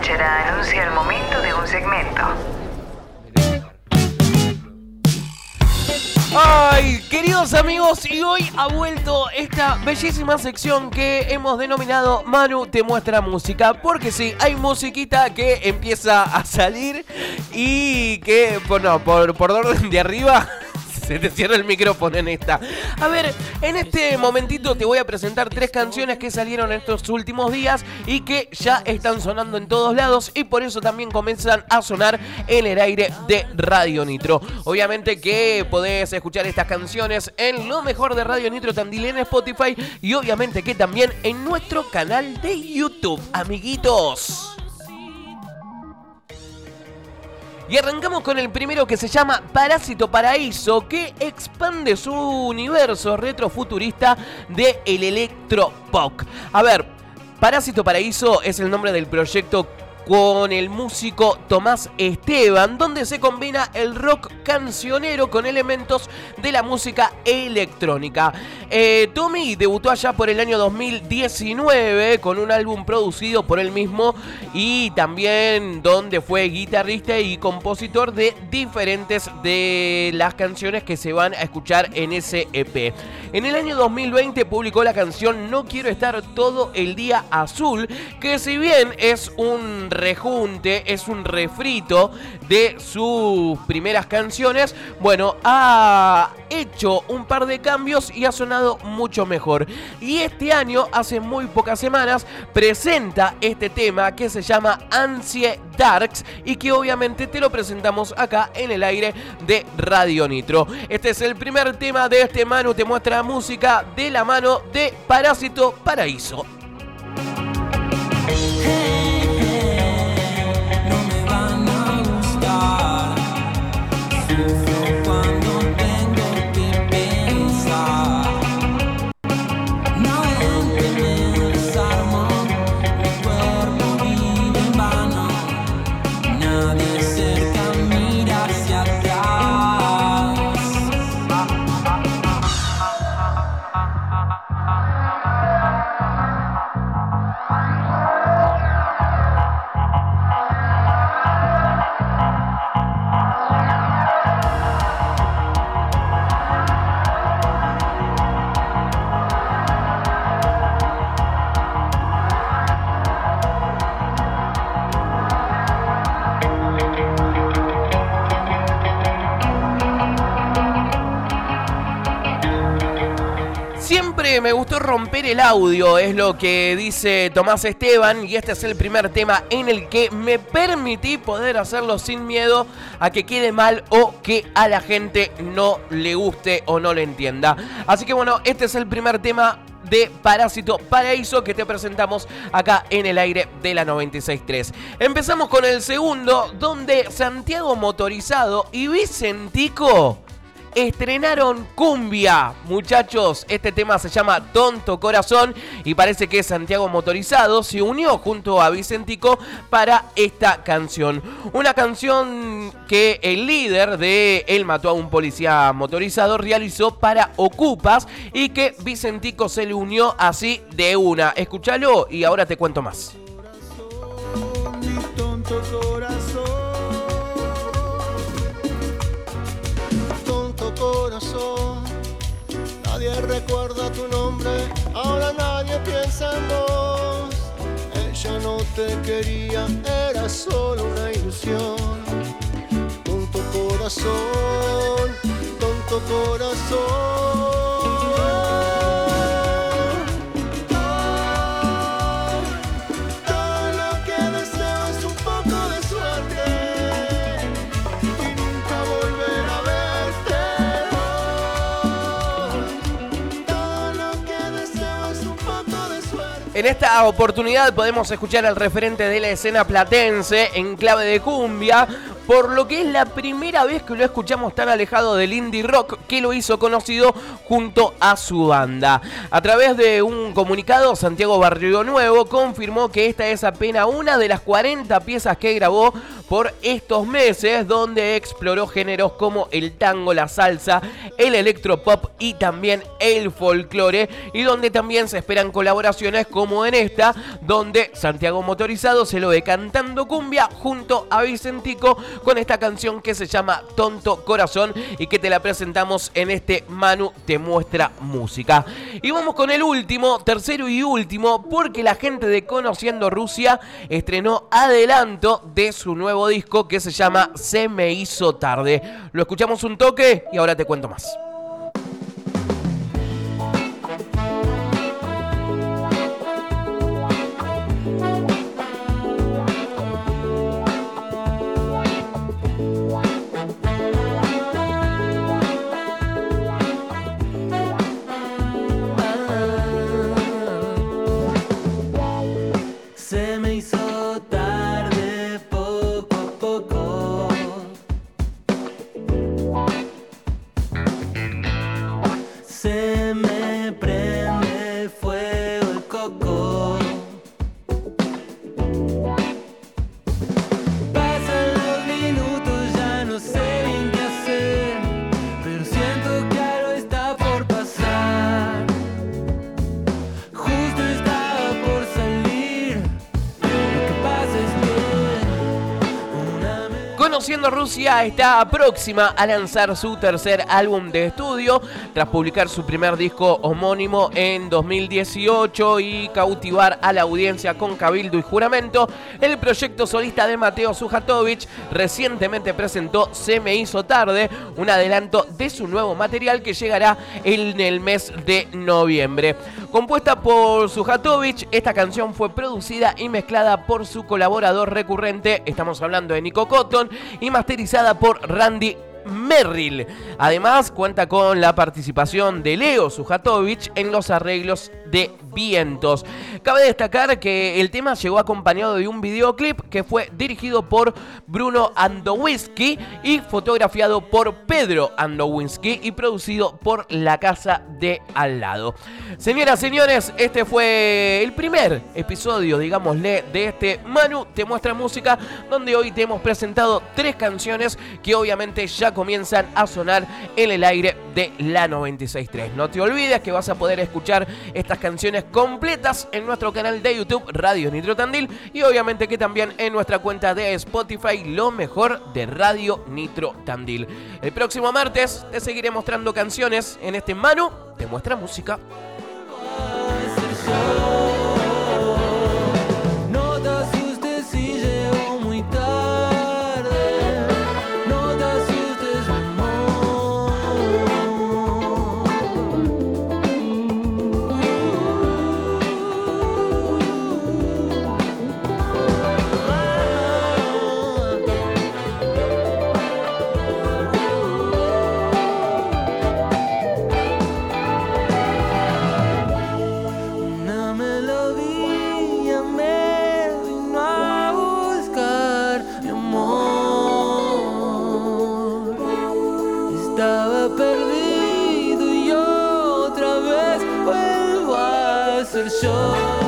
Chachara anuncia el momento de un segmento. Ay, queridos amigos, y hoy ha vuelto esta bellísima sección que hemos denominado Manu te muestra música. Porque sí, hay musiquita que empieza a salir y que, bueno, por, por orden de arriba se te cierra el micrófono en esta. A ver, en este momentito te voy a presentar tres canciones que salieron estos últimos días y que ya están sonando en todos lados y por eso también comienzan a sonar en el aire de Radio Nitro. Obviamente que podés escuchar estas canciones en lo mejor de Radio Nitro Tandil en Spotify y obviamente que también en nuestro canal de YouTube, amiguitos. Y arrancamos con el primero que se llama Parásito Paraíso, que expande su universo retrofuturista de el electropop. A ver, Parásito Paraíso es el nombre del proyecto con el músico Tomás Esteban, donde se combina el rock cancionero con elementos de la música electrónica. Eh, Tommy debutó allá por el año 2019 con un álbum producido por él mismo y también donde fue guitarrista y compositor de diferentes de las canciones que se van a escuchar en ese EP. En el año 2020 publicó la canción No quiero estar todo el día azul, que si bien es un rejunte, es un refrito de sus primeras canciones, bueno, ha hecho un par de cambios y ha sonado mucho mejor. Y este año, hace muy pocas semanas, presenta este tema que se llama Ansie Darks y que obviamente te lo presentamos acá en el aire de Radio Nitro. Este es el primer tema de este Manu Te Muestra Música de la mano de Parásito Paraíso. Me gustó romper el audio, es lo que dice Tomás Esteban, y este es el primer tema en el que me permití poder hacerlo sin miedo a que quede mal o que a la gente no le guste o no le entienda. Así que bueno, este es el primer tema de Parásito Paraíso que te presentamos acá en el aire de la 96.3. Empezamos con el segundo, donde Santiago Motorizado y Vicentico estrenaron Cumbia. Muchachos, este tema se llama Tonto Corazón y parece que Santiago Motorizado se unió junto a Vicentico para esta canción. Una canción que el líder de Él mató a un policía motorizado realizó para Ocupas y que Vicentico se le unió así de una. Escúchalo y ahora te cuento más. Recuerda tu nombre, ahora nadie piensa en vos. Ella no te quería, era solo una ilusión. Tonto corazón, En esta oportunidad podemos escuchar al referente de la escena platense en clave de cumbia, por lo que es la primera vez que lo escuchamos tan alejado del indie rock que lo hizo conocido junto a su banda. A través de un comunicado, Santiago Barrio Nuevo confirmó que esta es apenas una de las 40 piezas que grabó por estos meses donde exploró géneros como el tango, la salsa, el electropop y también el folclore y donde también se esperan colaboraciones como en esta donde Santiago Motorizado se lo ve cantando cumbia junto a Vicentico con esta canción que se llama Tonto Corazón y que te la presentamos en este Manu te muestra música. Y vamos con el último, tercero y último, porque la gente de Conociendo Rusia estrenó adelanto de su nuevo disco que se llama Se me hizo tarde. Lo escuchamos un toque y ahora te cuento más. Rusia está próxima a lanzar su tercer álbum de estudio tras publicar su primer disco homónimo en 2018 y cautivar a la audiencia con Cabildo y Juramento. El proyecto solista de Mateo Sujatovic recientemente presentó Se me hizo tarde, un adelanto de su nuevo material que llegará en el mes de noviembre. Compuesta por Sujatovic, esta canción fue producida y mezclada por su colaborador recurrente, estamos hablando de Nico Cotton, y masterizada por Randy Merrill. Además, cuenta con la participación de Leo Sujatovic en los arreglos de vientos. Cabe destacar que el tema llegó acompañado de un videoclip que fue dirigido por Bruno Andowinski y fotografiado por Pedro Andowinski y producido por La Casa de Al lado. Señoras, señores, este fue el primer episodio, digámosle, de este Manu Te Muestra Música, donde hoy te hemos presentado tres canciones que obviamente ya comienzan a sonar en el aire de la 96.3. No te olvides que vas a poder escuchar estas canciones completas en nuestro canal de YouTube Radio Nitro Tandil y obviamente que también en nuestra cuenta de Spotify lo mejor de Radio Nitro Tandil. El próximo martes te seguiré mostrando canciones en este Manu te muestra música. perdido y otra vez vuelvo a ser yo.